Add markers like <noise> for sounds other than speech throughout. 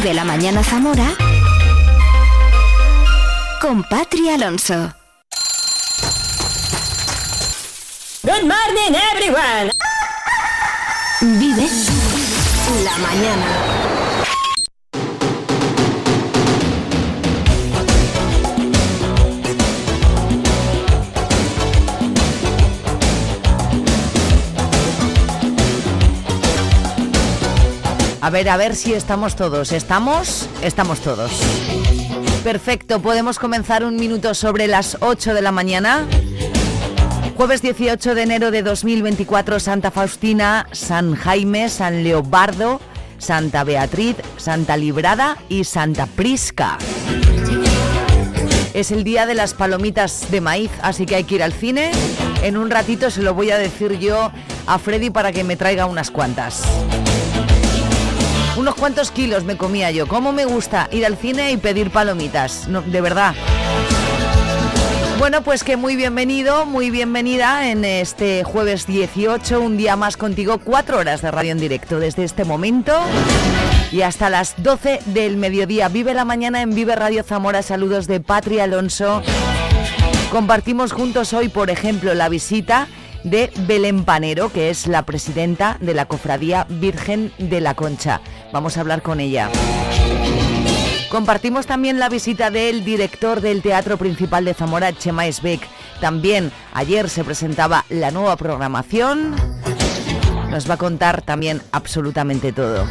Vive la mañana Zamora con Patri Alonso. Good morning everyone. Vive la mañana. A ver, a ver si estamos todos. ¿Estamos? Estamos todos. Perfecto, podemos comenzar un minuto sobre las 8 de la mañana. Jueves 18 de enero de 2024, Santa Faustina, San Jaime, San Leobardo, Santa Beatriz, Santa Librada y Santa Prisca. Es el día de las palomitas de maíz, así que hay que ir al cine. En un ratito se lo voy a decir yo a Freddy para que me traiga unas cuantas. Unos cuantos kilos me comía yo. ¿Cómo me gusta ir al cine y pedir palomitas? No, de verdad. Bueno, pues que muy bienvenido, muy bienvenida en este jueves 18, un día más contigo, cuatro horas de radio en directo desde este momento y hasta las 12 del mediodía. Vive la mañana en Vive Radio Zamora. Saludos de Patria Alonso. Compartimos juntos hoy, por ejemplo, la visita de Belén Panero, que es la presidenta de la Cofradía Virgen de la Concha. Vamos a hablar con ella. Compartimos también la visita del director del Teatro Principal de Zamora, Chema Esbeck. También ayer se presentaba la nueva programación. Nos va a contar también absolutamente todo.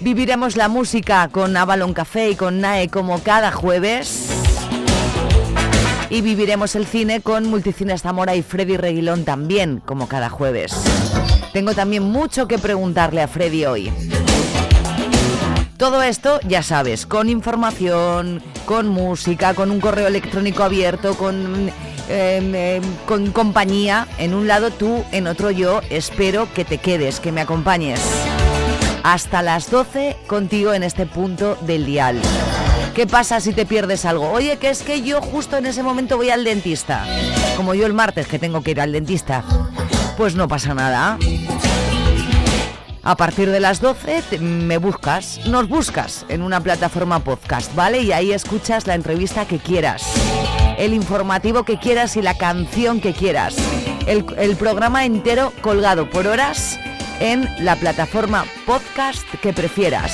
Viviremos la música con Avalon Café y con NAE como cada jueves y viviremos el cine con Multicines Zamora y Freddy Reguilón también, como cada jueves. Tengo también mucho que preguntarle a Freddy hoy. Todo esto, ya sabes, con información, con música, con un correo electrónico abierto, con, em, em, con compañía. En un lado tú, en otro yo. Espero que te quedes, que me acompañes. Hasta las 12 contigo en este punto del dial. ¿Qué pasa si te pierdes algo? Oye, que es que yo justo en ese momento voy al dentista. Como yo el martes que tengo que ir al dentista. Pues no pasa nada. A partir de las 12 me buscas, nos buscas en una plataforma podcast, ¿vale? Y ahí escuchas la entrevista que quieras, el informativo que quieras y la canción que quieras. El, el programa entero colgado por horas en la plataforma podcast que prefieras.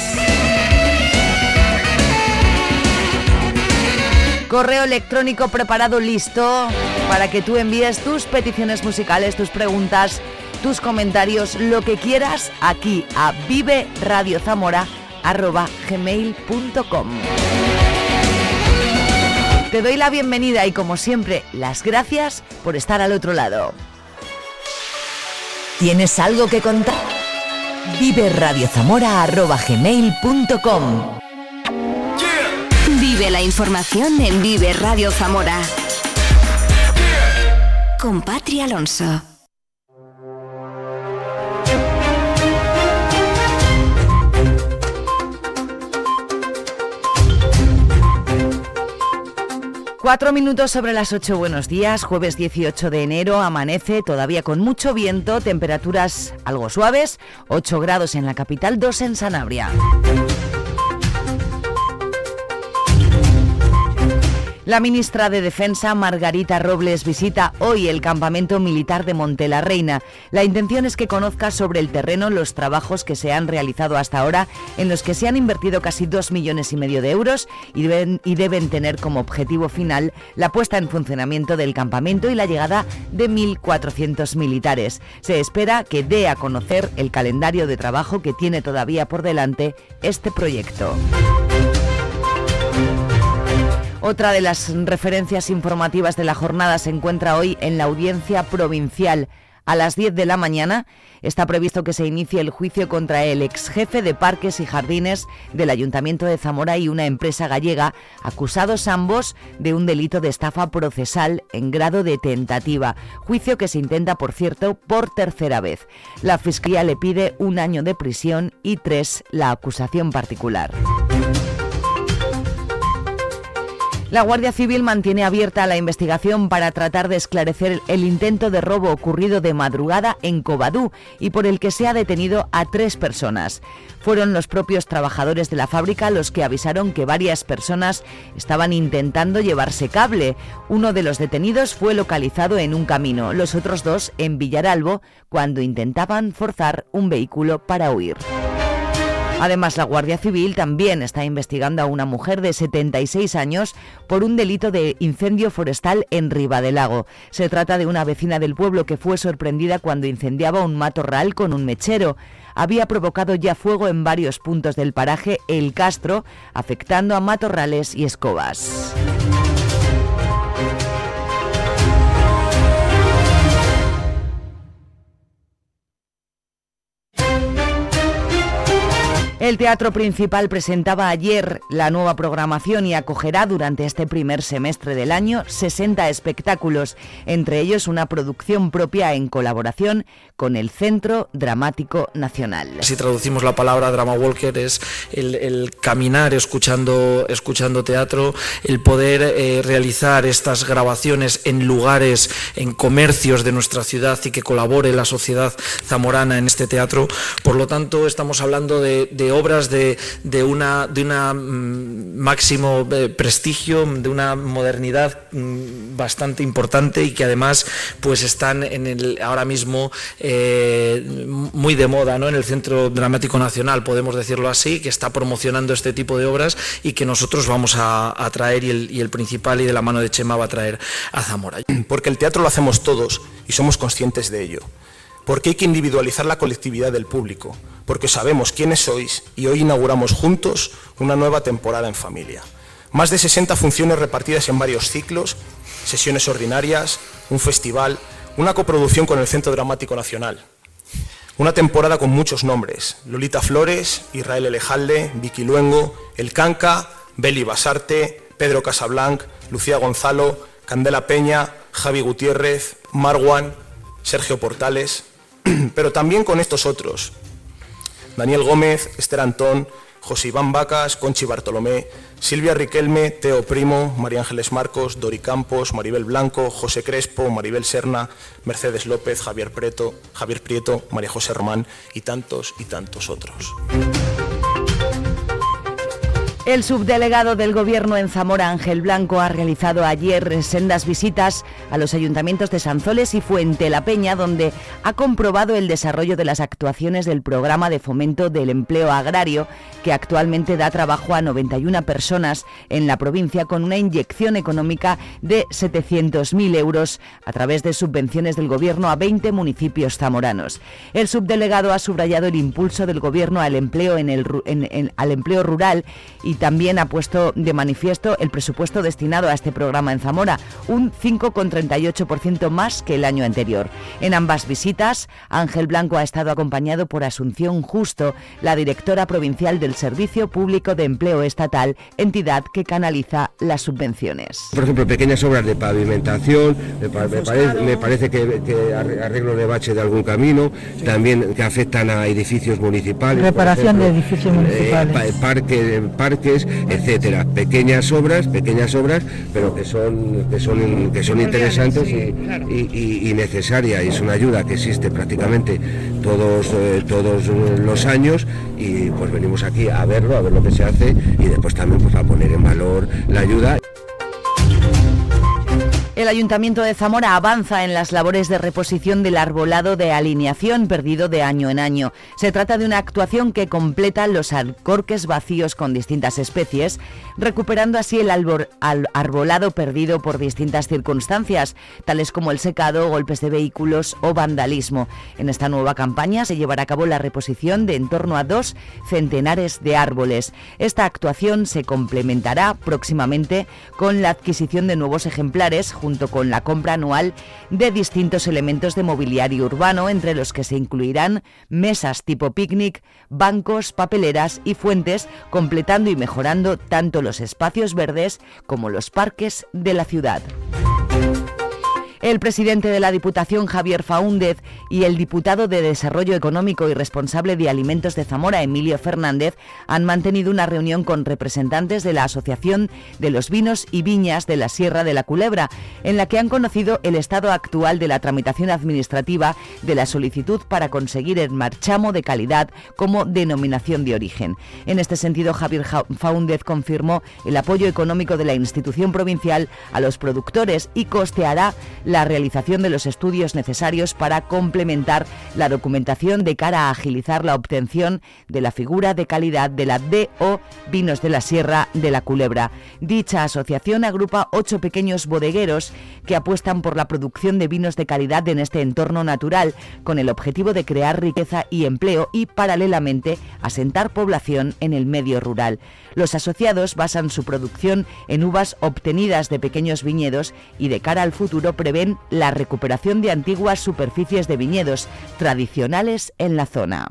Correo electrónico preparado listo para que tú envíes tus peticiones musicales, tus preguntas, tus comentarios, lo que quieras aquí a viveradiozamora.gmail.com Te doy la bienvenida y como siempre, las gracias por estar al otro lado. ¿Tienes algo que contar? viveradiozamora.gmail.com Vive la información en Vive Radio Zamora. Con Patri Alonso. Cuatro minutos sobre las ocho, buenos días. Jueves 18 de enero, amanece todavía con mucho viento, temperaturas algo suaves, 8 grados en la capital, 2 en Sanabria. La ministra de Defensa, Margarita Robles, visita hoy el campamento militar de Monte la intención es que conozca sobre el terreno los trabajos que se han realizado hasta ahora, en los que se han invertido casi dos millones y medio de euros y deben, y deben tener como objetivo final la puesta en funcionamiento del campamento y la llegada de 1.400 militares. Se espera que dé a conocer el calendario de trabajo que tiene todavía por delante este proyecto. Otra de las referencias informativas de la jornada se encuentra hoy en la audiencia provincial. A las 10 de la mañana está previsto que se inicie el juicio contra el ex jefe de parques y jardines del Ayuntamiento de Zamora y una empresa gallega, acusados ambos de un delito de estafa procesal en grado de tentativa. Juicio que se intenta, por cierto, por tercera vez. La Fiscalía le pide un año de prisión y tres la acusación particular. La Guardia Civil mantiene abierta la investigación para tratar de esclarecer el intento de robo ocurrido de madrugada en Covadú y por el que se ha detenido a tres personas. Fueron los propios trabajadores de la fábrica los que avisaron que varias personas estaban intentando llevarse cable. Uno de los detenidos fue localizado en un camino, los otros dos en Villaralbo, cuando intentaban forzar un vehículo para huir. Además, la Guardia Civil también está investigando a una mujer de 76 años por un delito de incendio forestal en Lago. Se trata de una vecina del pueblo que fue sorprendida cuando incendiaba un matorral con un mechero. Había provocado ya fuego en varios puntos del paraje El Castro, afectando a matorrales y escobas. El Teatro Principal presentaba ayer la nueva programación y acogerá durante este primer semestre del año 60 espectáculos, entre ellos una producción propia en colaboración con el Centro Dramático Nacional. Si traducimos la palabra drama walker es el, caminar escuchando, escuchando teatro, el poder eh, realizar estas grabaciones en lugares, en comercios de nuestra ciudad y que colabore la sociedad zamorana en este teatro. Por lo tanto, estamos hablando de de, una, de una mm, máximo eh, prestigio, de una modernidad mm, bastante importante y que además pues están en el, ahora mismo eh, muy de moda ¿no? en el Centro Dramático Nacional, podemos decirlo así, que está promocionando este tipo de obras y que nosotros vamos a, traer y el, y el principal y de la mano de Chema va a traer a Zamora. Porque el teatro lo hacemos todos y somos conscientes de ello porque hay que individualizar la colectividad del público, porque sabemos quiénes sois y hoy inauguramos juntos una nueva temporada en familia. Más de 60 funciones repartidas en varios ciclos, sesiones ordinarias, un festival, una coproducción con el Centro Dramático Nacional. Una temporada con muchos nombres, Lolita Flores, Israel Elejalde, Vicky Luengo, El Canca, Beli Basarte, Pedro Casablanc, Lucía Gonzalo, Candela Peña, Javi Gutiérrez, Marwan, Sergio Portales, <clears throat> pero también con estos otros. Daniel Gómez, Esther Antón, José Iván Vacas, Conchi Bartolomé, Silvia Riquelme, Teo Primo, María Ángeles Marcos, Dori Campos, Maribel Blanco, José Crespo, Maribel Serna, Mercedes López, Javier Javier Prieto, María José Román y tantos y tantos otros. El subdelegado del Gobierno en Zamora, Ángel Blanco, ha realizado ayer sendas visitas a los ayuntamientos de Sanzoles y Fuente la Peña, donde ha comprobado el desarrollo de las actuaciones del programa de fomento del empleo agrario, que actualmente da trabajo a 91 personas en la provincia con una inyección económica de 700.000 euros a través de subvenciones del Gobierno a 20 municipios zamoranos. El subdelegado ha subrayado el impulso del Gobierno al empleo, en el, al empleo rural y también ha puesto de manifiesto el presupuesto destinado a este programa en Zamora, un 5,38% más que el año anterior. En ambas visitas, Ángel Blanco ha estado acompañado por Asunción Justo, la directora provincial del Servicio Público de Empleo Estatal, entidad que canaliza las subvenciones. Por ejemplo, pequeñas obras de pavimentación, me, parece, que, arreglo de bache de algún camino, también que afectan a edificios municipales. Reparación de edificios eh, municipales. parque, etcétera. Pequeñas obras, pequeñas obras, pero que son, que son, que son interesantes y, necesarias. Y es una ayuda que existe prácticamente todos, eh, todos los años y pues venimos aquí a verlo, a ver lo que se hace y después también pues, a poner en valor la ayuda. El Ayuntamiento de Zamora avanza en las labores de reposición del arbolado de alineación perdido de año en año. Se trata de una actuación que completa los alcorques vacíos con distintas especies, recuperando así el arbolado perdido por distintas circunstancias, tales como el secado, golpes de vehículos o vandalismo. En esta nueva campaña se llevará a cabo la reposición de en torno a dos centenares de árboles. Esta actuación se complementará próximamente con la adquisición de nuevos ejemplares junto con la compra anual de distintos elementos de mobiliario urbano, entre los que se incluirán mesas tipo picnic, bancos, papeleras y fuentes, completando y mejorando tanto los espacios verdes como los parques de la ciudad. El presidente de la Diputación, Javier Faúndez, y el diputado de Desarrollo Económico y responsable de Alimentos de Zamora, Emilio Fernández, han mantenido una reunión con representantes de la Asociación de los Vinos y Viñas de la Sierra de la Culebra, en la que han conocido el estado actual de la tramitación administrativa de la solicitud para conseguir el marchamo de calidad como denominación de origen. En este sentido, Javier Faúndez confirmó el apoyo económico de la institución provincial a los productores y costeará la realización de los estudios necesarios para complementar la documentación de cara a agilizar la obtención de la figura de calidad de la DO Vinos de la Sierra de la Culebra. Dicha asociación agrupa ocho pequeños bodegueros que apuestan por la producción de vinos de calidad en este entorno natural, con el objetivo de crear riqueza y empleo y, paralelamente, asentar población en el medio rural. Los asociados basan su producción en uvas obtenidas de pequeños viñedos y de cara al futuro prevén la recuperación de antiguas superficies de viñedos tradicionales en la zona.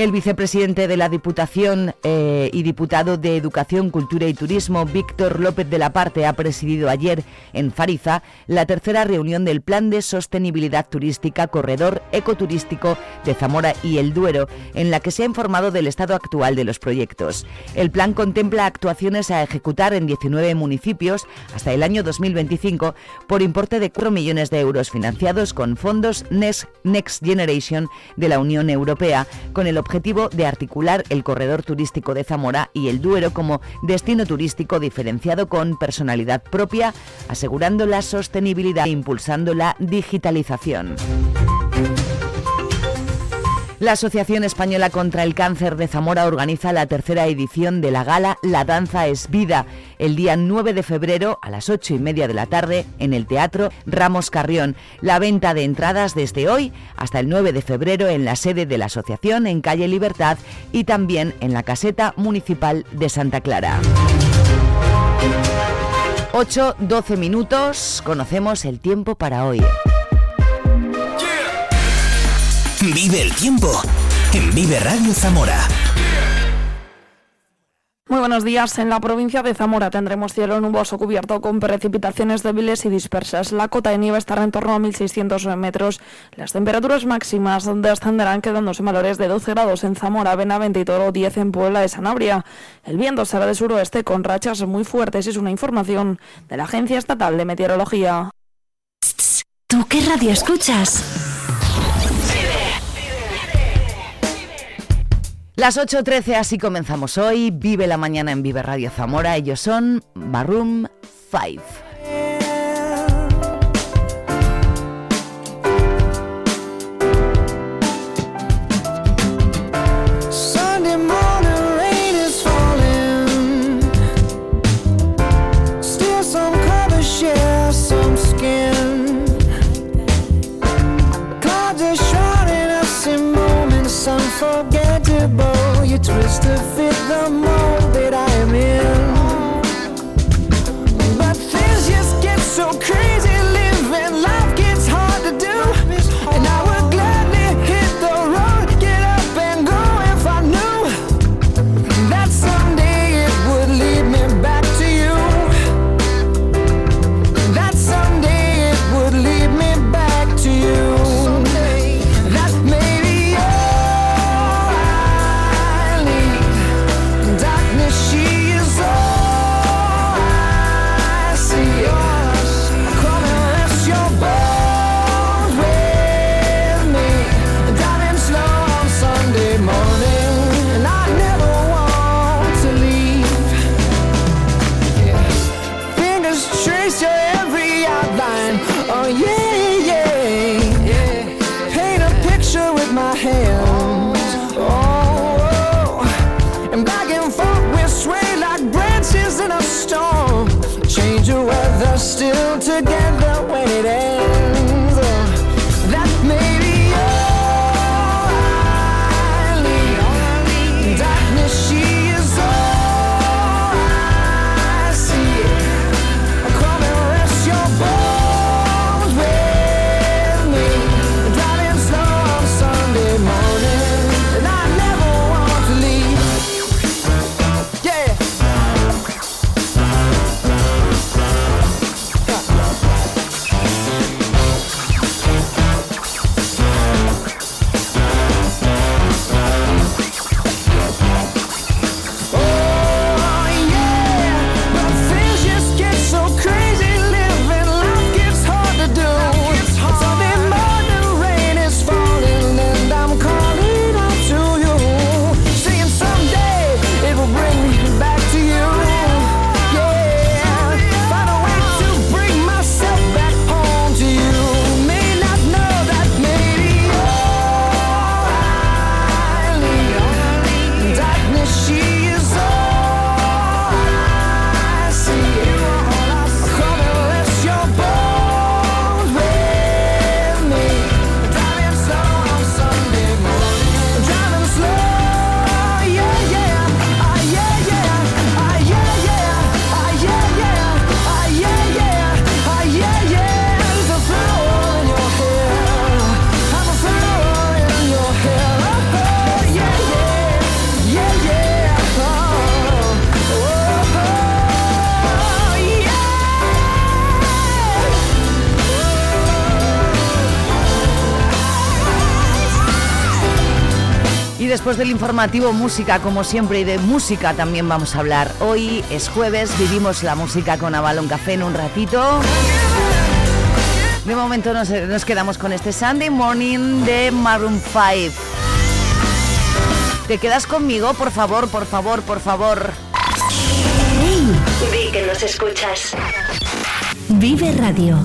El vicepresidente de la Diputación eh, y diputado de Educación, Cultura y Turismo, Víctor López de la Parte, ha presidido ayer en Fariza la tercera reunión del Plan de Sostenibilidad Turística Corredor Ecoturístico de Zamora y El Duero, en la que se ha informado del estado actual de los proyectos. El plan contempla actuaciones a ejecutar en 19 municipios hasta el año 2025 por importe de 4 millones de euros financiados con fondos Next Generation de la Unión Europea, con el objetivo de articular el corredor turístico de Zamora y el Duero como destino turístico diferenciado con personalidad propia, asegurando la sostenibilidad e impulsando la digitalización. La Asociación Española contra el Cáncer de Zamora organiza la tercera edición de la gala La Danza es Vida, el día 9 de febrero a las 8 y media de la tarde en el Teatro Ramos Carrión. La venta de entradas desde hoy hasta el 9 de febrero en la sede de la asociación en Calle Libertad y también en la caseta municipal de Santa Clara. 8-12 minutos, conocemos el tiempo para hoy. Vive el tiempo en Vive Radio Zamora. Muy buenos días. En la provincia de Zamora tendremos cielo nuboso cubierto con precipitaciones débiles y dispersas. La cota de nieve estará en torno a 1.600 metros. Las temperaturas máximas descenderán quedándose valores de 12 grados en Zamora, Benavente y Toro, 10 en Puebla de Sanabria. El viento será de suroeste con rachas muy fuertes. Es una información de la Agencia Estatal de Meteorología. ¿Tú qué radio escuchas? Las 8.13, así comenzamos hoy. Vive la mañana en Vive Radio Zamora. Ellos son Maroon 5. Twist to fit the mold del informativo Música, como siempre, y de música también vamos a hablar. Hoy es jueves, vivimos la música con Avalon Café en un ratito. De momento nos, nos quedamos con este Sunday Morning de Maroon 5. ¿Te quedas conmigo? Por favor, por favor, por favor. Hey, vi que nos escuchas. Vive Radio.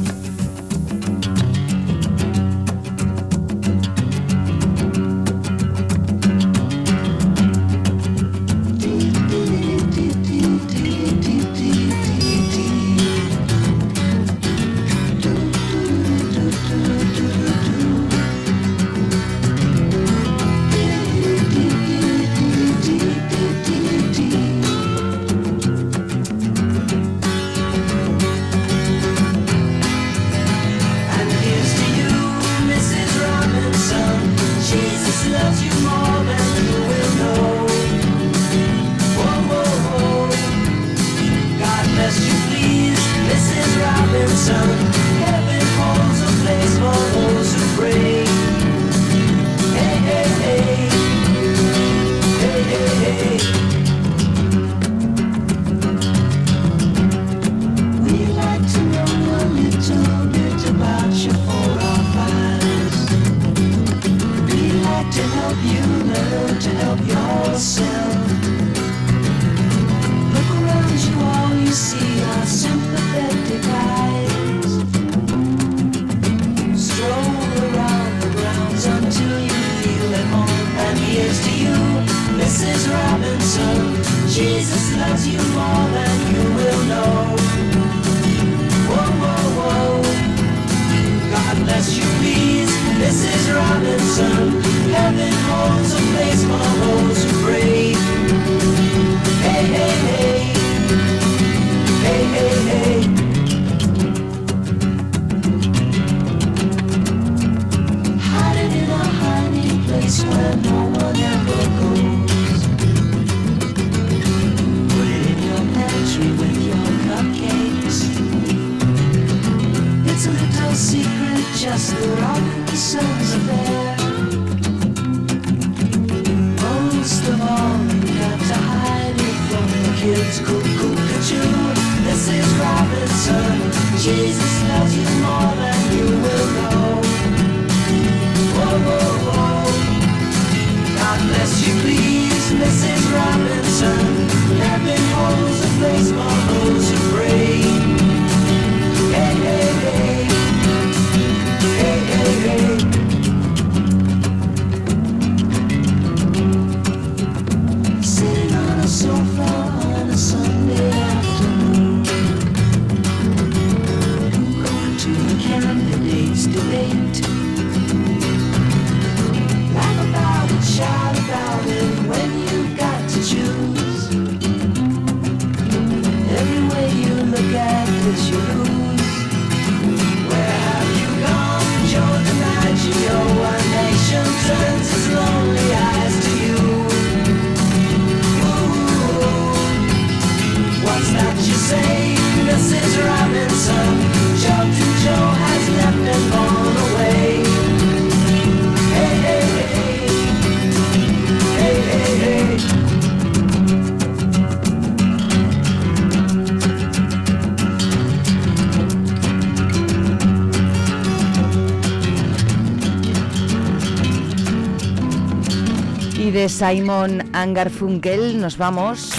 Simon Angarfunkel. Nos vamos.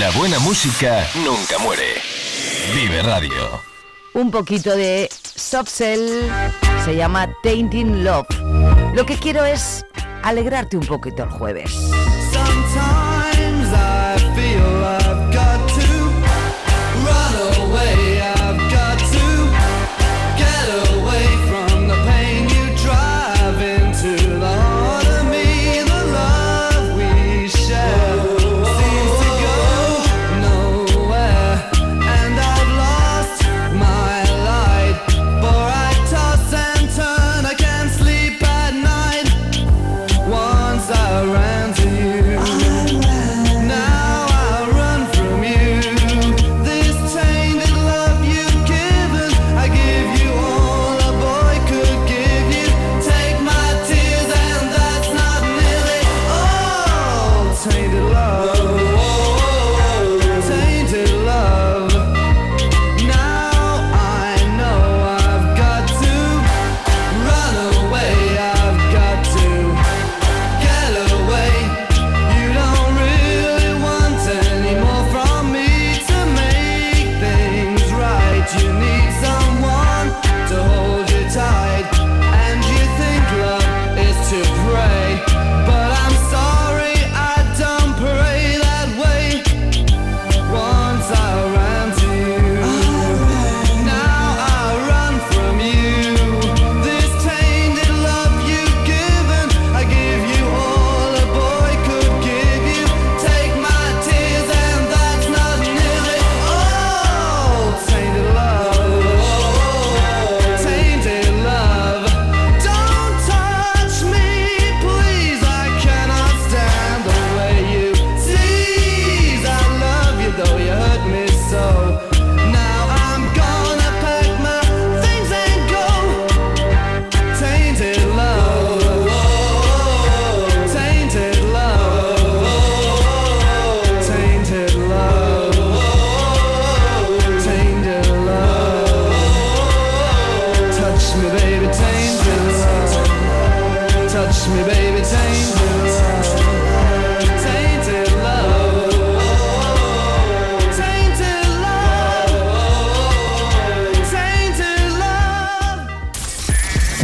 La buena música nunca muere. Vive Radio. Un poquito de soft cell. Se llama Tainting Love. Lo que quiero es alegrarte un poquito el jueves.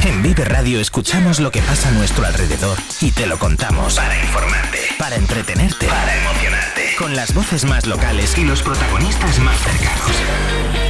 En Vive Radio escuchamos lo que pasa a nuestro alrededor y te lo contamos. Para informarte, para entretenerte, para emocionarte. Con las voces más locales y los protagonistas más cercanos.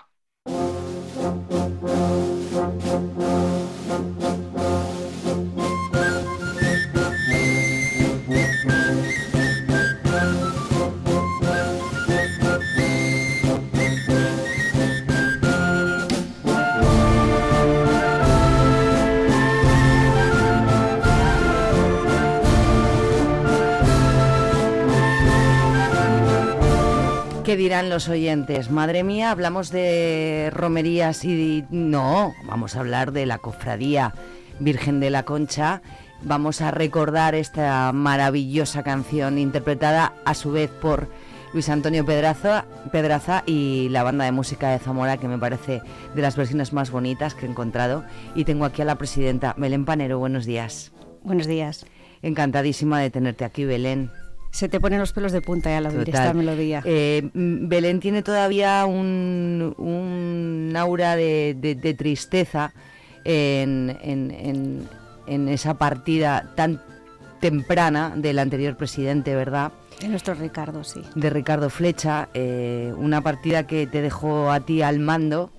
¿Qué dirán los oyentes? Madre mía, hablamos de romerías y... No, vamos a hablar de la cofradía Virgen de la Concha. Vamos a recordar esta maravillosa canción interpretada a su vez por Luis Antonio Pedraza, Pedraza y la banda de música de Zamora, que me parece de las versiones más bonitas que he encontrado. Y tengo aquí a la presidenta Belén Panero. Buenos días. Buenos días. Encantadísima de tenerte aquí, Belén. Se te ponen los pelos de punta ya al oír esta melodía. Eh, mm, Belén tiene todavía un, un aura de, de- de tristeza en, en- en- en esa partida tan temprana del anterior presidente, ¿verdad? De nuestro Ricardo, sí. De Ricardo Flecha, eh, una partida que te dejó a ti al mando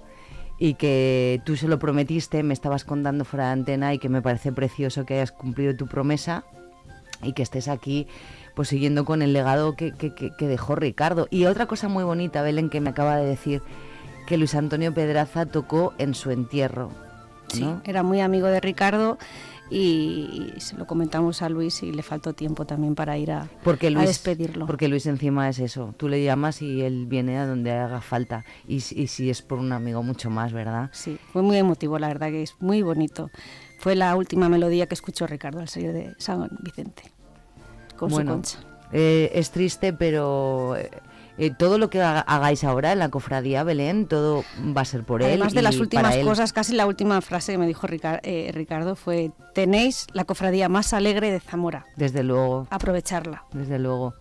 y que tú se lo prometiste, me estabas contando fuera de antena y que me parece precioso que hayas cumplido tu promesa y que estés aquí pues siguiendo con el legado que, que- dejó Ricardo. Y otra cosa muy bonita, Belén, que me acaba de decir, que Luis Antonio Pedraza tocó en su entierro. Sí, ¿no? era muy amigo de Ricardo y, se lo comentamos a Luis y le faltó tiempo también para ir a, Porque a Luis, despedirlo. Porque Luis encima es eso. Tú le llamas y él viene a donde haga falta. Y, si- y si es por un amigo, mucho más, ¿verdad? Sí, fue muy emotivo, la verdad que es muy bonito. Fue la última melodía que escuchó Ricardo al salir de San Vicente con Bueno, su concha. eh, es triste, pero eh, eh, todo lo que haga- hagáis ahora en la cofradía Belén, todo va a ser por él. Además de las últimas cosas, casi la última frase que me dijo Ricar- eh, Ricardo fue, tenéis la cofradía más alegre de Zamora, Desde luego. aprovecharla. desde luego.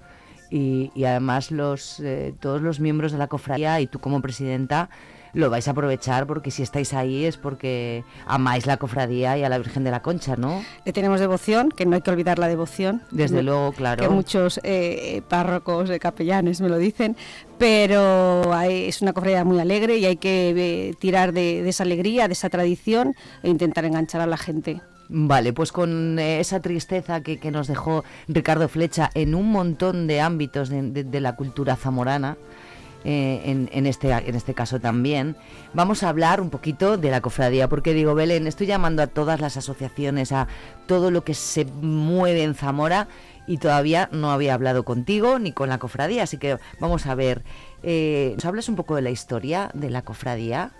Y, y además los todos los miembros de la cofradía y tú como presidenta lo vais a aprovechar porque si estáis ahí es porque amáis la cofradía y a la Virgen de la Concha, ¿no? Le tenemos devoción, que no hay que olvidar la devoción. Desde Que- luego, claro. Que muchos eh, párrocos, eh, capellanes me lo dicen, pero hay- es una cofradía muy alegre y hay que eh, tirar de, de esa alegría, de esa tradición e intentar enganchar a la gente. Vale, pues con eh, esa tristeza que, que nos dejó Ricardo Flecha en un montón de ámbitos de, de- de la cultura zamorana, eh, en, en este, en este caso también, vamos a hablar un poquito de la cofradía, porque digo, Belén, estoy llamando a todas las asociaciones, a todo lo que se mueve en Zamora y todavía no había hablado contigo ni con la cofradía, así que vamos a ver, eh, ¿nos hablas un poco de la historia de la cofradía?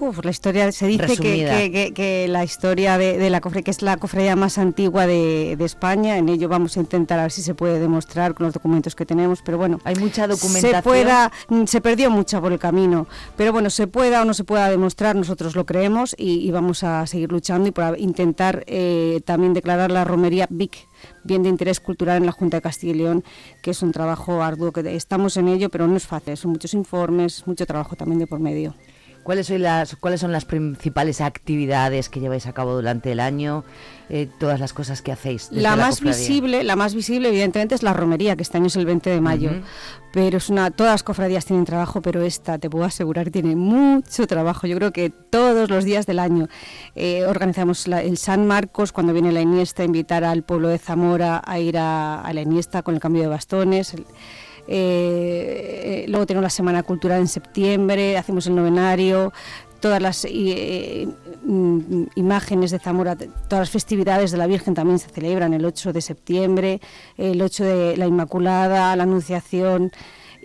Uf, la historia se dice que, que- la historia de, de la cofradía, que es la cofradía más antigua de, de España, en ello vamos a intentar a ver si se puede demostrar con los documentos que tenemos, pero bueno, Hay mucha documentación. se pueda, mm, se perdió mucha por el camino, pero bueno, se pueda o no se pueda demostrar, nosotros lo creemos y, y vamos a seguir luchando y por intentar eh, también declarar la romería BIC, bien de interés cultural en la Junta de Castilla y León, que es un trabajo arduo, que estamos en ello, pero no es fácil, son muchos informes, mucho trabajo también de por medio. ¿Cuáles son las, cuáles son las principales actividades que lleváis a cabo durante el año? Eh, todas las cosas que hacéis. La más visible, la más visible evidentemente es la romería, que este año es el 20 de mayo. Pero es una, todas las cofradías tienen trabajo, pero esta te puedo asegurar tiene mucho trabajo. Yo creo que todos los días del año eh, organizamos la- el San Marcos cuando viene la Iniesta, invitar al pueblo de Zamora a ir a, a la Iniesta con el cambio de bastones. El- eh, luego tenemos la Semana Cultural en septiembre, hacemos el novenario, todas las eh, mm, imágenes de Zamora, todas las festividades de la Virgen también se celebran el 8 de septiembre, el 8 de la Inmaculada, la Anunciación.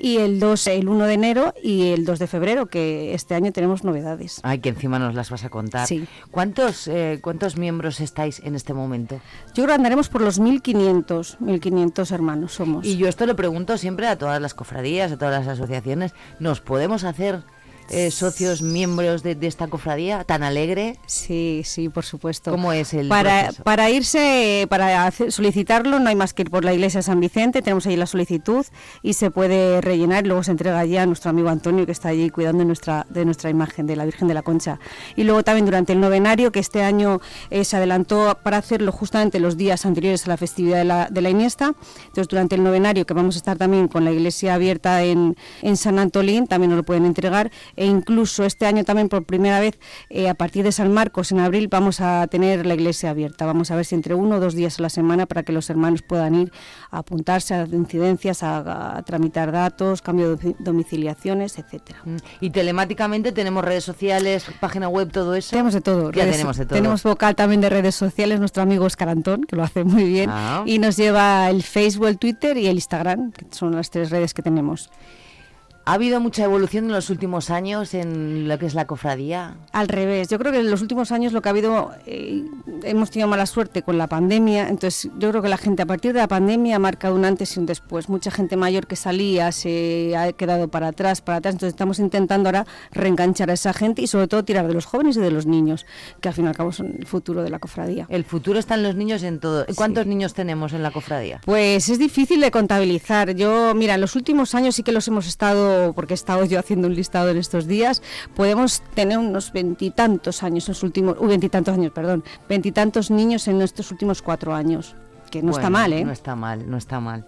Y el 2, el 1 de enero y el 2 de febrero, que este año tenemos novedades. Ay, que encima nos las vas a contar. Sí. ¿Cuántos, eh, ¿Cuántos miembros estáis en este momento? Yo creo que andaremos por los 1500, 1500 hermanos somos. Y yo esto lo pregunto siempre a todas las cofradías, a todas las asociaciones. ¿Nos podemos hacer eh, socios, miembros de, de esta cofradía tan alegre? Sí, sí, por supuesto. ¿Cómo es el para, proceso? para irse, para hacer- solicitarlo, no hay más que ir por la iglesia de San Vicente, tenemos ahí la solicitud y se puede rellenar y luego se entrega allí a nuestro amigo Antonio que está allí cuidando de nuestra, de nuestra imagen, de la Virgen de la Concha. Y luego también durante el novenario, que este año eh, se adelantó para hacerlo justamente los días anteriores a la festividad de la, de la Iniesta, entonces durante el novenario, que vamos a estar también con la iglesia abierta en, en San Antolín, también nos lo pueden entregar, e incluso este año también por primera vez, eh, a partir de San Marcos en abril, vamos a tener la iglesia abierta. Vamos a ver si entre uno o dos días a la semana para que los hermanos puedan ir a apuntarse a incidencias, a, a tramitar datos, cambio de domi- domiciliaciones, etcétera. Mm, Y telemáticamente tenemos redes sociales, página web, todo eso. Tenemos de todo. Ya redes- tenemos de todo. Tenemos vocal también de redes sociales, nuestro amigo Escarantón, que lo hace muy bien, Ah. y nos lleva el Facebook, el Twitter y el Instagram, que son las tres redes que tenemos. ¿Ha habido mucha evolución en los últimos años en lo que es la cofradía? Al revés, yo creo que en los últimos años lo que ha habido, eh, hemos tenido mala suerte con la pandemia, entonces yo creo que la gente a partir de la pandemia ha marcado un antes y un después. Mucha gente mayor que salía se ha quedado para atrás, para atrás, entonces estamos intentando ahora reenganchar a esa gente y sobre todo tirar de los jóvenes y de los niños, que al fin y al cabo son el futuro de la cofradía. El futuro está en los niños en todo. ¿Cuántos niños tenemos en la cofradía? Pues es difícil de contabilizar. Yo, mira, en los últimos años sí que los hemos estado, porque he estado yo haciendo un listado en estos días, podemos tener unos veintitantos años en los últimos, uy, veintitantos años, perdón, veintitantos niños en estos últimos cuatro años, que no está mal, ¿eh? No está mal, no está mal.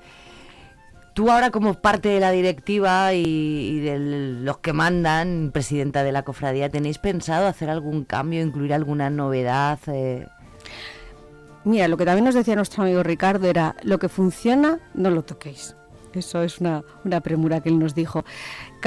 Tú ahora como parte de la directiva y, y de los que mandan, presidenta de la cofradía, ¿tenéis pensado hacer algún cambio, incluir alguna novedad? eh? Mira, lo que también nos decía nuestro amigo Ricardo era, lo que funciona, no lo toquéis. Eso es una, una premura que él nos dijo.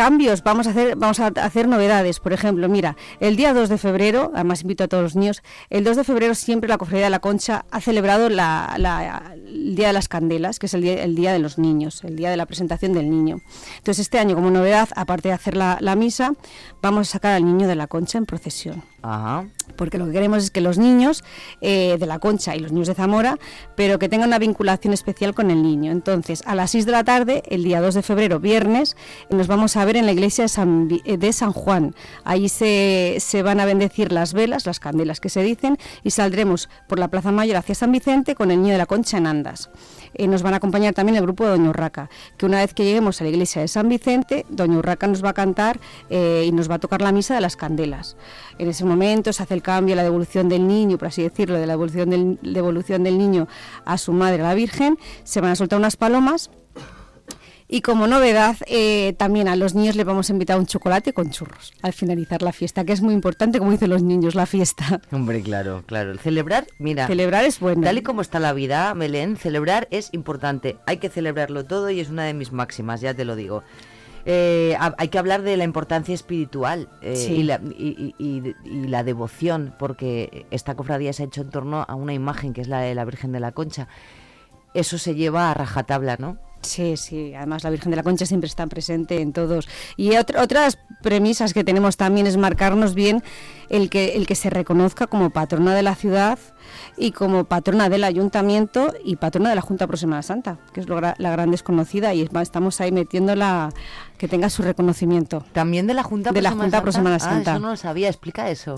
Cambios, vamos a hacer, vamos a hacer novedades. Por ejemplo, mira, el día 2 de febrero, además invito a todos los niños, el 2 de febrero siempre la Cofradía de la Concha ha celebrado la- la- el Día de las Candelas, que es el día, el día de los niños, el día de la presentación del niño. Entonces, este año, como novedad, aparte de hacer la, la misa, vamos a sacar al niño de la Concha en procesión Ajá. porque lo que queremos es que los niños eh, de la Concha y los niños de Zamora, pero que tengan una vinculación especial con el niño. Entonces, a las 6 de la tarde, el día 2 de febrero, viernes, nos vamos a ver en la iglesia de San, Vi- eh, de San Juan. Ahí se, se van a bendecir las velas, las candelas que se dicen, y saldremos por la Plaza Mayor hacia San Vicente con el niño de la Concha en andas. Eh, nos van a acompañar también el grupo de Doña Urraca, que una vez que lleguemos a la iglesia de San Vicente, Doña Urraca nos va a cantar eh, y nos va a tocar la misa de las candelas. En ese momento se hace el cambio, la devolución del niño, por así decirlo, de la devolución del, devolución del niño a su madre, la Virgen, se van a soltar unas palomas. Y como novedad, eh, también a los niños les vamos a invitar un chocolate con churros al finalizar la fiesta, que es muy importante, como dicen los niños, la fiesta. <laughs> Hombre, claro, claro. Celebrar, mira. Celebrar es bueno. Tal y como está la vida, Belén, celebrar es importante. Hay que celebrarlo todo y es una de mis máximas, ya te lo digo. Eh, ha- hay que hablar de la importancia espiritual eh, Sí. y, la, y- y- y- y la devoción, porque esta cofradía se ha hecho en torno a una imagen que es la de la Virgen de la Concha. Eso se lleva a rajatabla, ¿no? Sí, sí, además la Virgen de la Concha siempre está presente en todos. Y otra- otras premisas que tenemos también es marcarnos bien el que, el que se reconozca como patrona de la ciudad y como patrona del ayuntamiento y patrona de la Junta Pro Semana Santa, que es lo la gran desconocida y estamos ahí metiéndola que tenga su reconocimiento. También de la Junta de Pro la Semana Junta Pro Santa? Semana Ah, Santa. eso no lo sabía, explica eso.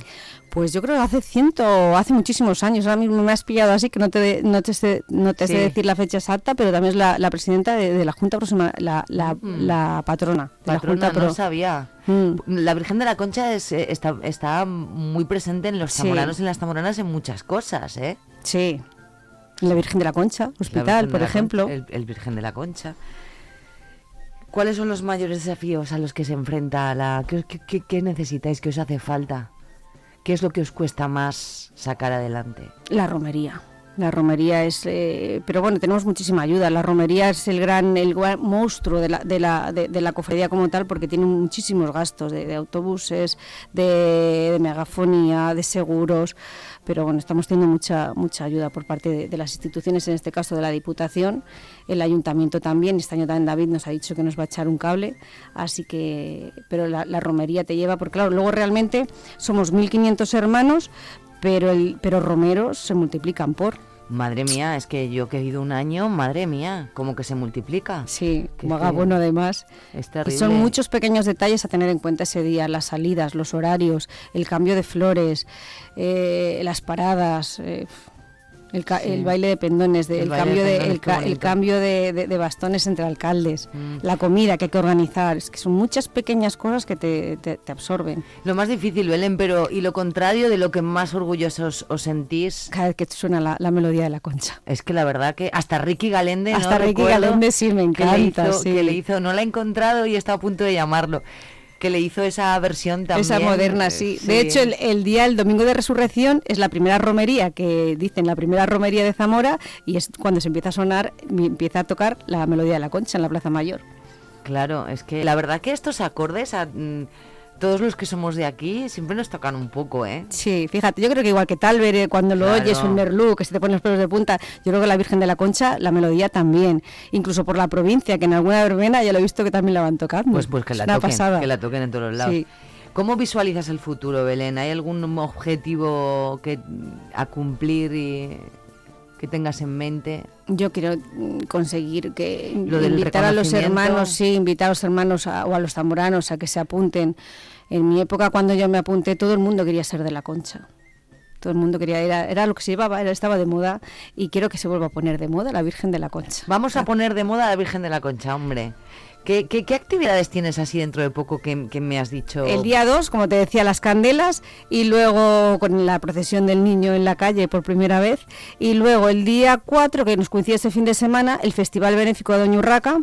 Pues yo creo que hace ciento, hace muchísimos años. Ahora mismo me has pillado así que no te, de- no te, sé, no te sé Sí. decir la fecha exacta, pero también es la, la presidenta de, de la Junta Próxima, la, la, Mm. la patrona de la Patrona, Junta no Pro. lo sabía. Mm. La Virgen de la Concha es, eh, está, está muy presente en los Sí. zamoranos y en las zamoranas en muchas cosas, ¿eh? Sí. La Virgen de la Concha, La hospital, por la ejemplo. El, el Virgen de la Concha. ¿Cuáles son los mayores desafíos a los que se enfrenta la... ¿Qué, qué- qué- necesitáis? ¿Qué os hace falta? ¿Qué es lo que os cuesta más sacar adelante? La romería. La romería es, eh, pero bueno, tenemos muchísima ayuda. La romería es el gran, el gran monstruo de la, de la, de, la cofradía como tal, porque tiene muchísimos gastos de, autobuses, de, megafonía, de seguros. Pero bueno, estamos teniendo mucha mucha ayuda por parte de, de las instituciones, en este caso de la Diputación, el Ayuntamiento también. Este año también David nos ha dicho que nos va a echar un cable, así que, pero la, la romería te lleva, porque claro, luego realmente somos 1.500 hermanos, pero el, pero romeros se multiplican por. Madre mía, es que yo que he ido un año, madre mía, como que se multiplica. Sí, es bueno además. Es Y terrible. son muchos pequeños detalles a tener en cuenta ese día, las salidas, los horarios, el cambio de flores, eh, las paradas, eh, el, ca- Sí. el baile de pendones, de- El el, cambio de, pendones, ca- el cambio de, de- de bastones entre alcaldes, Mm. la comida que hay que organizar, es que son muchas pequeñas cosas que te, te- te absorben. Lo más difícil, Belén, pero y lo contrario de lo que más orgullosos os sentís. Cada vez que suena la, la melodía de la concha. Es que la verdad que hasta Ricky Galende, ¿no? Hasta Ricky Recuerdo Galende sí me que le encanta, hizo- sí. que le hizo, no la he encontrado y está a punto de llamarlo. Que le hizo esa versión también. Esa moderna, eh, sí. De hecho, el, el día, el domingo de resurrección, es la primera romería que dicen, la primera romería de Zamora, y es cuando se empieza a sonar, empieza a tocar la melodía de la concha en la Plaza Mayor. Claro, es que la verdad que estos acordes, a, mm, todos los que somos de aquí, siempre nos tocan un poco, ¿eh? Sí, fíjate, yo creo que igual que Talver, eh, cuando lo Claro. oyes, un merlú, que se te ponen los pelos de punta, yo creo que la Virgen de la Concha, la melodía también. Incluso por la provincia, que en alguna verbena ya lo he visto que también la van tocando. Pues, pues que la toquen, pasada. que la toquen en todos los lados. Sí. ¿Cómo visualizas el futuro, Belén? ¿Hay algún objetivo que a cumplir y que tengas en mente? Yo quiero mm, conseguir que Lo del invitar a los hermanos, sí, invitar a los hermanos a- o a los zamboranos a que se apunten. En mi época, cuando yo me apunté, todo el mundo quería ser de la concha. Todo el mundo quería, era, era lo que se llevaba, era, estaba de moda y quiero que se vuelva a poner de moda la Virgen de la Concha. Vamos a poner de moda a la Virgen de la Concha, hombre. ¿Qué, qué, qué actividades tienes así dentro de poco que, que me has dicho? El día 2, como te decía, las candelas y luego con la procesión del niño en la calle por primera vez. Y luego el día 4, que nos coincide ese fin de semana, el Festival Benéfico de Doña Urraca.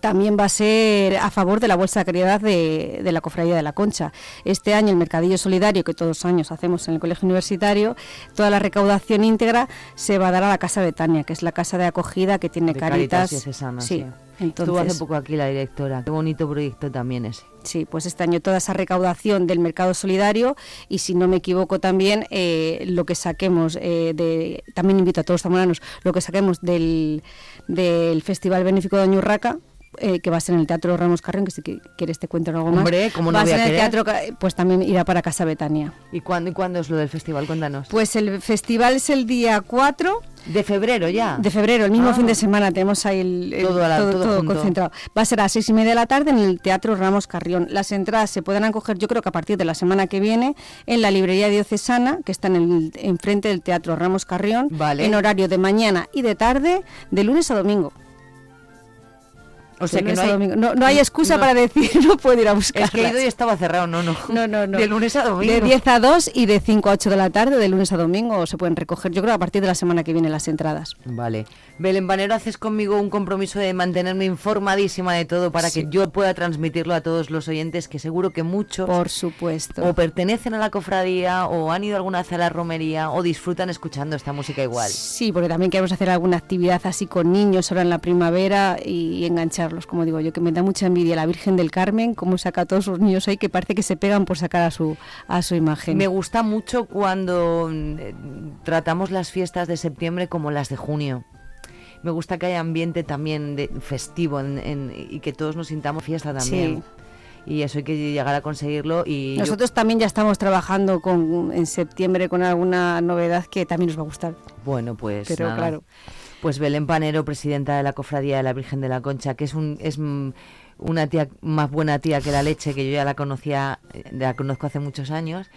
También va a ser a favor de la Bolsa de Caridad de, de la Cofradía de la Concha. Este año el Mercadillo Solidario, que todos los años hacemos en el Colegio Universitario, toda la recaudación íntegra se va a dar a la Casa Betania, que es la casa de acogida que tiene de Caritas. Diocesana, sí. sí. Entonces, Estuvo hace poco aquí la directora. Qué bonito proyecto también ese. Sí, pues este año toda esa recaudación del mercado solidario y si no me equivoco también eh, lo que saquemos eh, de también invito a todos los zamoranos lo que saquemos del, del Festival Benéfico de Doña Urraca eh, que va a ser en el Teatro Ramos Carrión, que si quieres te cuento algo más. Hombre, ¿cómo no va a voy a ser en el querer? Teatro, pues también irá para Casa Betania. ¿Y cuándo, y cuándo es lo del festival? Cuéntanos. Pues el festival es el día 4 De febrero ya. de febrero, el mismo Ah. fin de semana, tenemos ahí el, el- Todo la- todo junto. concentrado. Va a ser a las seis y media de la tarde en el Teatro Ramos Carrión. Las entradas se podrán coger, yo creo que a partir de la semana que viene, en la librería diocesana, que está en el enfrente del Teatro Ramos Carrión, Vale. en horario de mañana y de tarde, de lunes a domingo. O sea que no hay, domingo. no, no hay excusa no. para decir <laughs> no puedo ir a buscar. Es que he ido y estaba cerrado, no, no. No, no, no. De lunes a domingo. De 10 a 2 y de 5 a 8 de la tarde, de lunes a domingo, se pueden recoger, yo creo, a partir de la semana que viene las entradas. Vale. Belén Banero, haces conmigo un compromiso de mantenerme informadísima de todo para Sí. que yo pueda transmitirlo a todos los oyentes, que seguro que muchos Por supuesto. o pertenecen a la cofradía o han ido alguna vez a la romería o disfrutan escuchando esta música igual. Sí, porque también queremos hacer alguna actividad así con niños ahora en la primavera y, engancharlos, como digo yo, que me da mucha envidia la Virgen del Carmen, cómo saca a todos los niños ahí que parece que se pegan por sacar a su, a su imagen. Me gusta mucho cuando mm, tratamos las fiestas de septiembre como las de junio. Me gusta que haya ambiente también de, festivo en- en- y que todos nos sintamos fiesta también. Y eso hay que llegar a conseguirlo. Y yo- Nosotros también ya estamos trabajando con, en septiembre con alguna novedad que también nos va a gustar. Bueno, pues Pero nada. claro. Pues Belén Panero, presidenta de la Cofradía de la Virgen de la Concha, que es un es mm, una tía más buena tía que la leche, que yo ya la conocía, eh, la conozco hace muchos años.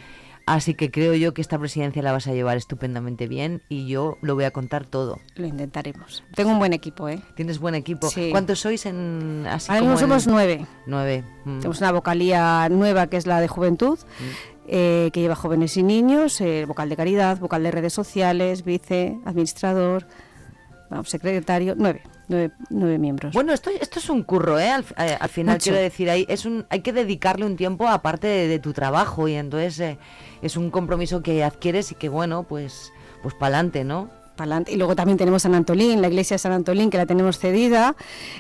Así que creo yo que esta presidencia la vas a llevar estupendamente bien y yo lo voy a contar todo. Lo intentaremos. Tengo un buen equipo, ¿eh? Tienes buen equipo. Sí. ¿Cuántos sois en así Ahora mismo somos en- nueve. Nueve. mm. Tenemos una vocalía nueva que es la de juventud, eh, que lleva jóvenes y niños, eh, vocal de caridad, vocal de redes sociales, vice, administrador, vamos, secretario, nueve, nueve, nueve miembros. Bueno, esto, esto es un curro, ¿eh? Al, eh, al final Mucho. quiero decir, hay, es un, hay que dedicarle un tiempo aparte de, de tu trabajo y entonces eh, es un compromiso que adquieres y que bueno, pues, pues para adelante, ¿no? Y luego también tenemos San Antolín, la iglesia de San Antolín, que la tenemos cedida.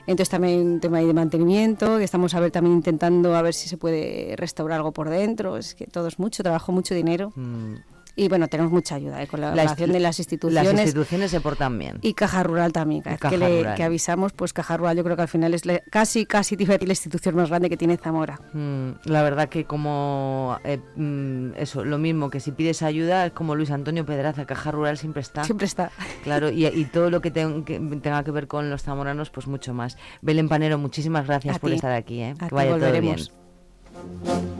Entonces también un tema ahí de mantenimiento, que estamos a ver también intentando a ver si se puede restaurar algo por dentro. Es que todo es mucho trabajo, mucho dinero. Mm. Y bueno, tenemos mucha ayuda ¿eh? con la, insti- de las instituciones. Las instituciones se portan bien. Y Caja Rural también, Caja que, le- Rural. que avisamos, pues Caja Rural yo creo que al final es la- casi, casi la institución más grande que tiene Zamora. Mm, la verdad que como eh, mm, eso, lo mismo que si pides ayuda es como Luis Antonio Pedraza, Caja Rural siempre está. Siempre está. Claro, y, y todo lo que, ten- que tenga que ver con los zamoranos, pues mucho más. Belén Panero, muchísimas gracias A por ti. estar aquí, ¿eh? A que vaya todo bien.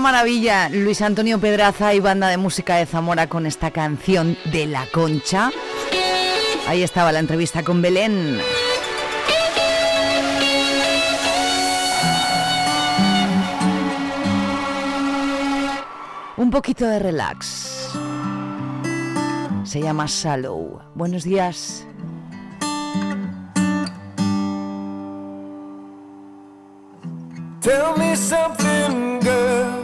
Maravilla, Luis Antonio Pedraza y banda de música de Zamora con esta canción de La Concha. Ahí estaba la entrevista con Belén. Un poquito de relax. Se llama Shallow. Buenos días. Tell me something, girl.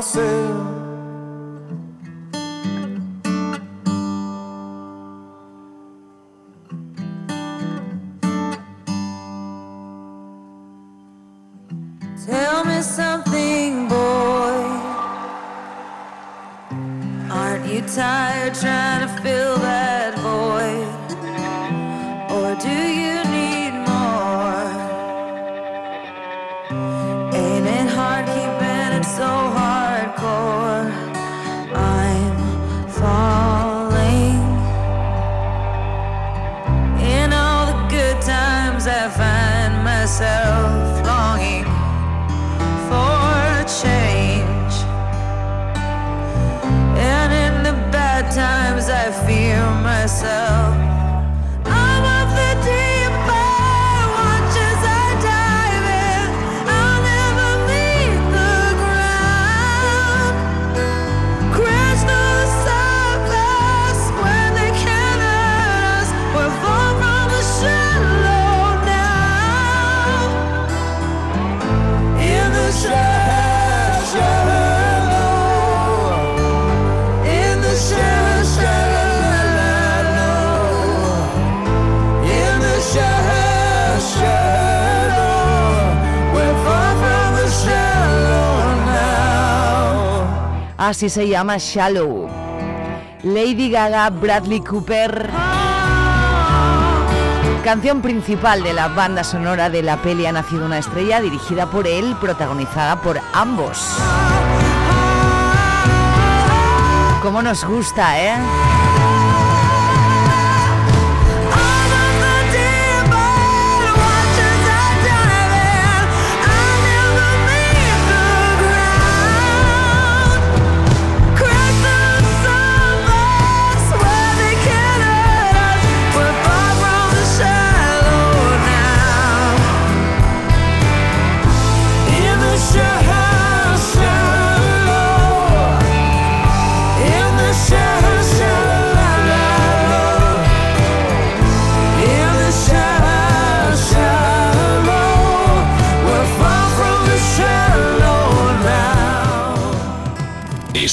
nascer. myself. Así se llama Shallow. Lady Gaga, Bradley Cooper. Canción principal de la banda sonora de la peli Ha nacido una estrella, dirigida por él, protagonizada por ambos. Como nos gusta, ¿eh?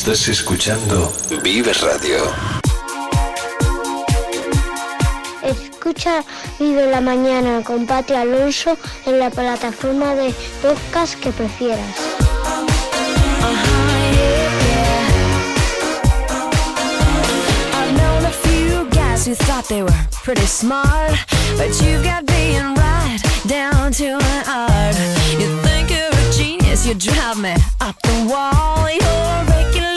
Estás escuchando Vives Radio. Escucha Vive la Mañana con Pati Alonso en la plataforma de podcast que prefieras. Who thought they were pretty smart, but you got being right down to an art. You think you're a genius, you drive me up the wall. You're regular.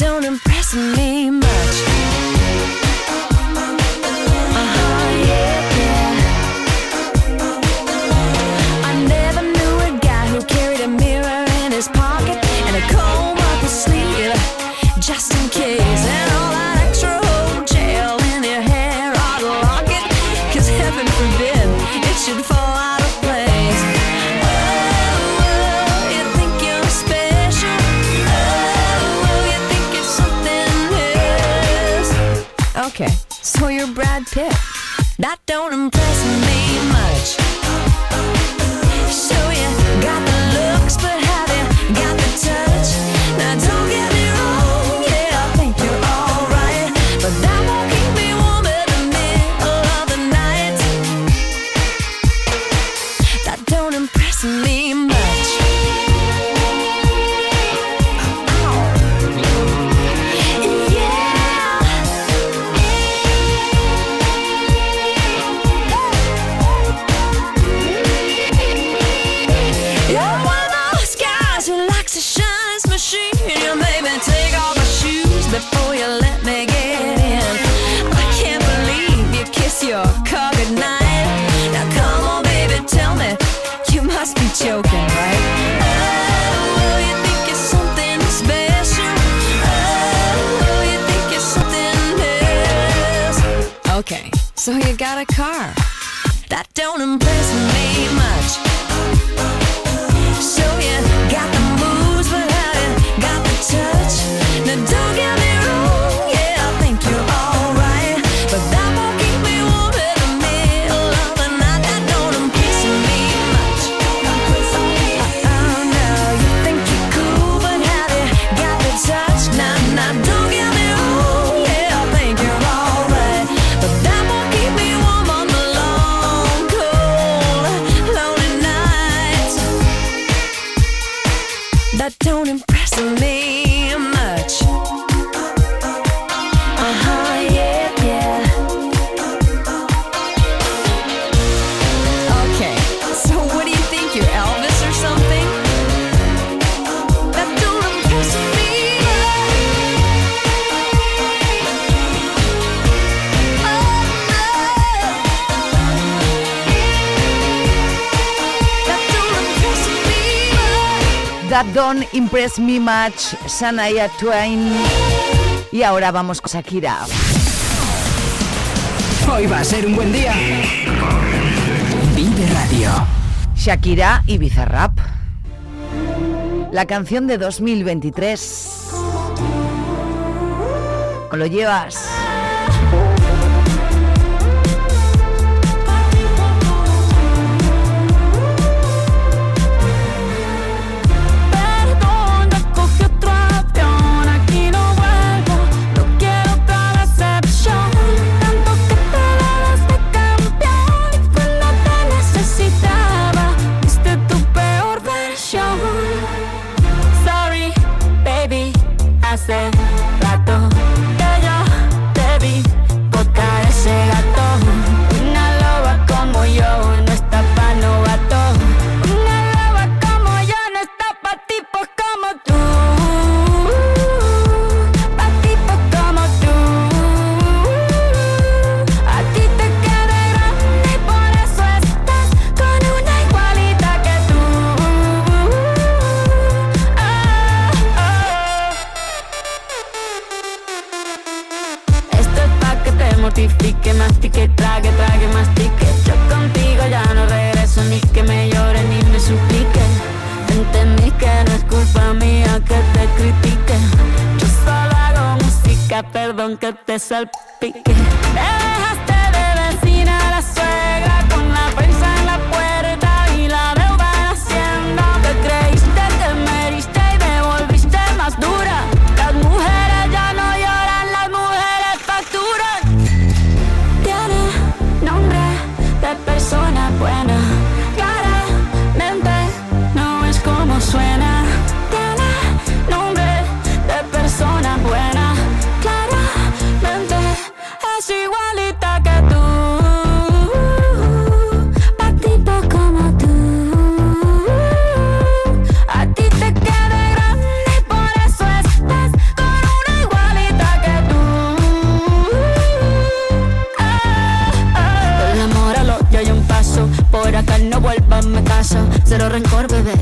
don't impress I don't got a car. That don't impress me. Impress Me Match, Sanaya Twain. Y ahora vamos con Shakira. Hoy va a ser un buen día. Vive Radio. Shakira y Bizarrap. La canción de 2023. ¿Cómo Lo llevas.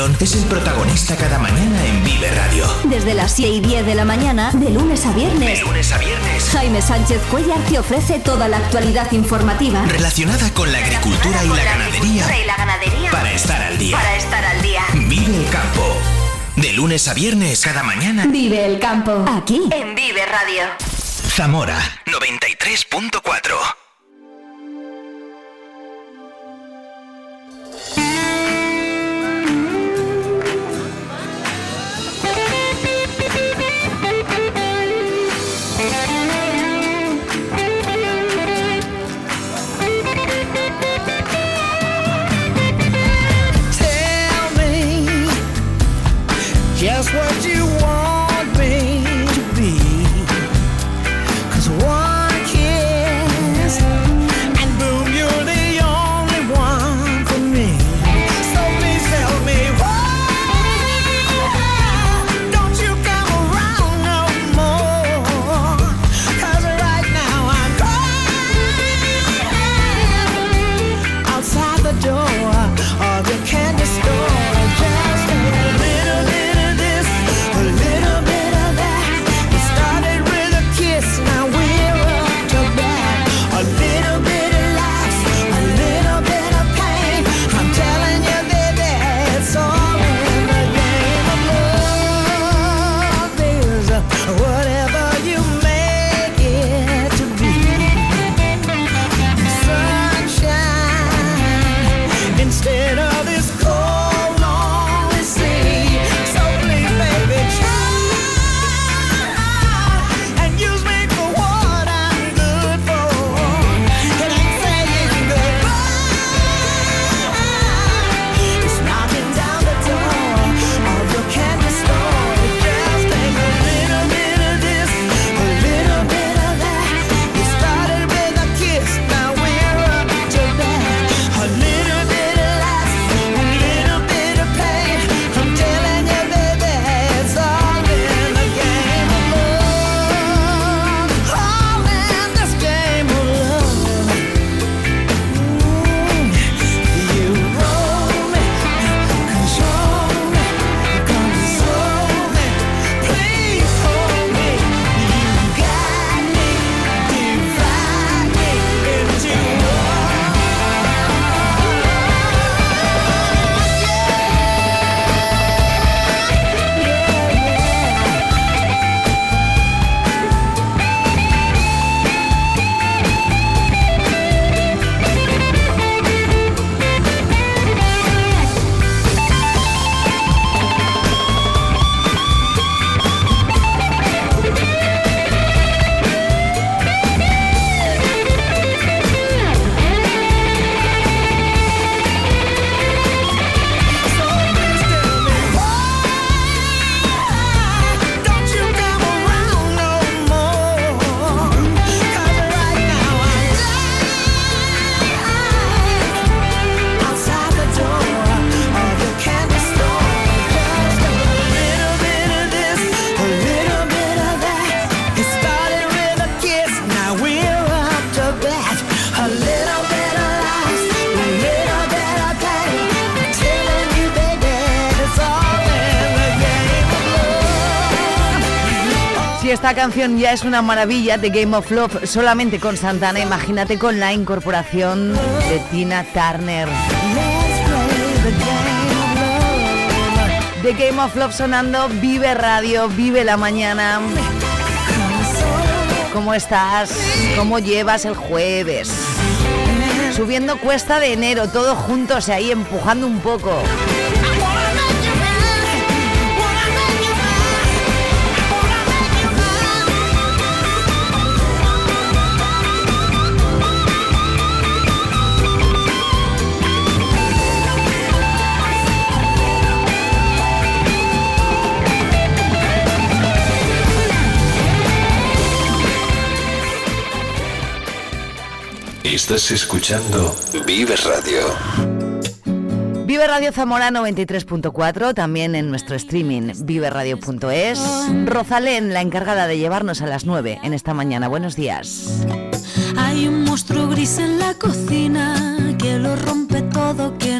León es el protagonista cada mañana en Vive Radio. Desde las 6 y 10 de la mañana, de lunes a viernes. De lunes a viernes. Jaime Sánchez Cuellar te ofrece toda la actualidad informativa. Relacionada con la agricultura y la ganadería y la ganadería. para estar al día. Para estar al día. Vive el campo. De lunes a viernes cada mañana. Vive el campo. Aquí. En Vive Radio. Zamora 93.4. esta canción ya es una maravilla de Game of Love solamente con Santana, imagínate con la incorporación de Tina Turner. The Game of Love sonando, vive radio, vive la mañana. ¿Cómo estás? ¿Cómo llevas el jueves? Subiendo cuesta de enero, todos juntos ahí empujando un poco. Estás escuchando Vive Radio. Vive Radio Zamora 93.4, también en nuestro streaming viveradio.es. Rosalén, la encargada de llevarnos a las 9 en esta mañana. Buenos días. Hay un monstruo gris en la cocina que lo rompe todo, que